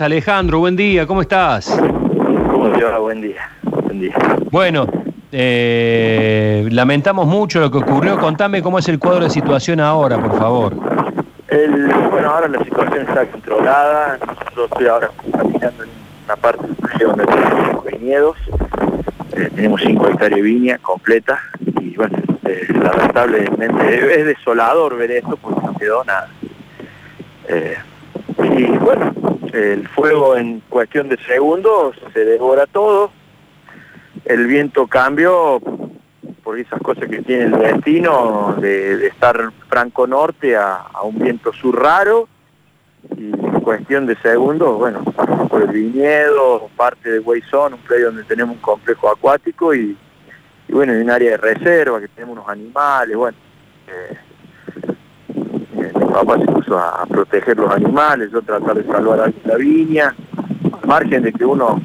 Alejandro, buen día, ¿cómo estás? ¿Cómo te va? Buen día. Buen día. Bueno, eh, lamentamos mucho lo que ocurrió. Contame cómo es el cuadro de situación ahora, por favor. El, bueno, ahora la situación está controlada. Yo estoy ahora caminando en una parte donde tenemos viñedos. Eh, tenemos 5 hectáreas de viña completa. Y bueno, eh, lamentablemente es desolador ver esto porque no quedó nada. Y bueno, el fuego en cuestión de segundos se devora todo. El viento cambió por esas cosas que tiene el destino de, estar franco norte a, un viento sur raro y en cuestión de segundos, bueno, por el viñedo, parte de Huayzón, un predio donde tenemos un complejo acuático y, bueno, en un área de reserva que tenemos unos animales, bueno, eh, papá se puso a, proteger los animales, yo tratar de salvar a la viña, al margen de que uno,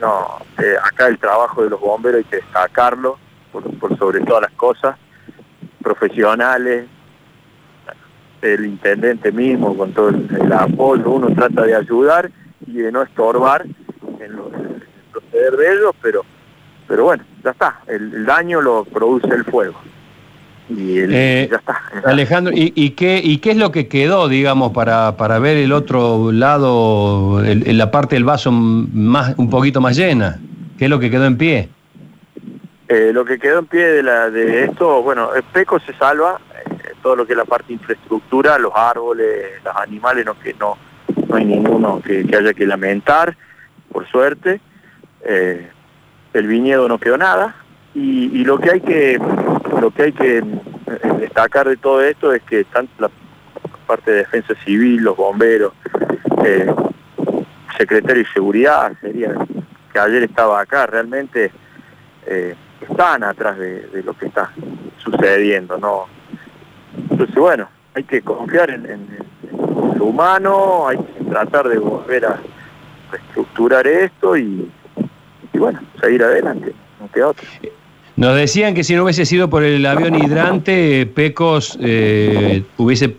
no, eh, acá el trabajo de los bomberos hay que destacarlo, por, sobre todas las cosas, profesionales, el intendente mismo con todo el, apoyo, uno trata de ayudar y de no estorbar en, proceder de ellos, pero, pero bueno, ya está, el daño lo produce el fuego y eh, ya está. Alejandro, ¿y, qué, ¿y qué es lo que quedó, digamos, para, para ver el otro lado, en la parte del vaso más, un poquito más llena? ¿Qué es lo que quedó en pie? Eh, lo que quedó en pie de, la, de esto, bueno, el PECO se salva, eh, todo lo que es la parte de infraestructura, los árboles, los animales, no, que no, no hay ninguno que, haya que lamentar, por suerte. el viñedo no quedó nada, y, lo que hay que lo que hay que eh, destacar de todo esto es que tanto la parte de defensa civil, los bomberos, eh, secretario de seguridad, sería que ayer estaba acá, realmente eh, están atrás de, lo que está sucediendo, ¿no? Entonces bueno, hay que confiar en, lo humano, hay que tratar de volver a reestructurar esto y, y bueno, seguir adelante, no queda otro. Nos decían que si no hubiese sido por el avión hidrante, Pecos eh, hubiese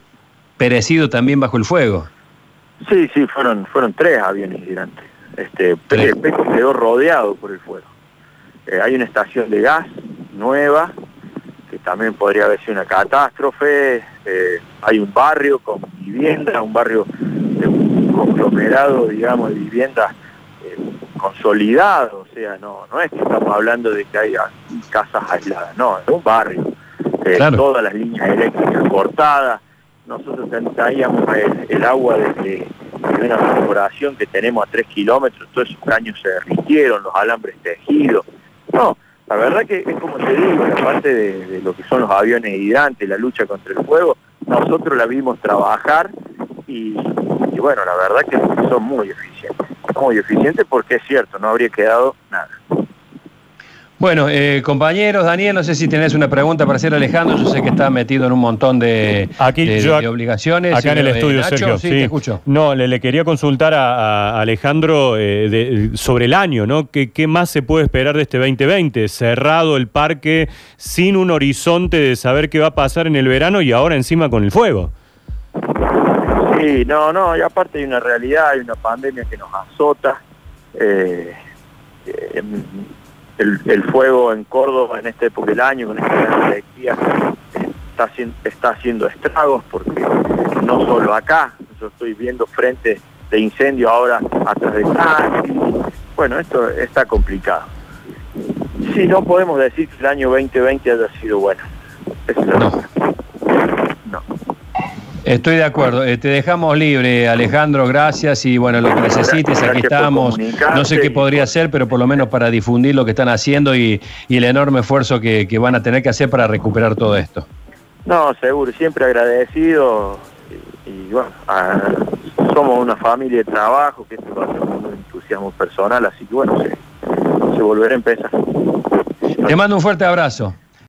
perecido también bajo el fuego. Sí, sí, fueron, fueron tres aviones hidrantes. Este, Pecos quedó rodeado por el fuego. Eh, hay una estación de gas nueva, que también podría haber sido una catástrofe. Eh, hay un barrio con vivienda, un barrio de un conglomerado, digamos, de viviendas consolidado, o sea, no, no es que estamos hablando de que haya casas aisladas, no, es un barrio, eh, todas las líneas eléctricas cortadas, nosotros traíamos el, agua desde, una corporación que tenemos a tres kilómetros, todos esos caños se derritieron, los alambres tejidos, no, la verdad que es como te digo, la parte de, lo que son los aviones hidrantes, la lucha contra el fuego, nosotros la vimos trabajar y, y bueno, la verdad que son muy eficientes muy eficiente porque es cierto, no habría quedado nada. Bueno, eh, compañeros, Daniel, no sé si tenés una pregunta para hacer Alejandro, yo sé que está metido en un montón de, obligaciones. Acá en el estudio, Sergio, sí, Te escucho. No, le, quería consultar a, Alejandro eh, sobre el año, ¿no? ¿Qué, ¿Qué, más se puede esperar de este 2020? Cerrado el parque, sin un horizonte de saber qué va a pasar en el verano y ahora encima con el fuego. Sí, no, no, y aparte hay una realidad, hay una pandemia que nos azota. Eh, el, fuego en Córdoba en esta época del año, con esta sequía, está, está haciendo estragos porque no solo acá, yo estoy viendo frente de incendio ahora atrás de Cali. Bueno, esto está complicado. Sí, no podemos decir que el año 2020 haya sido bueno. Estoy de acuerdo. Eh, te dejamos libre, Alejandro. Gracias. Y bueno, lo que necesites, aquí estamos. No sé qué podría hacer, pero por lo menos para difundir lo que están haciendo y, el enorme esfuerzo que, van a tener que hacer para recuperar todo esto. No, seguro. Siempre agradecido. Y, bueno, somos una familia de trabajo, que esto va a ser un entusiasmo personal. Así que bueno, se, se volverá a empezar. Te mando un fuerte abrazo.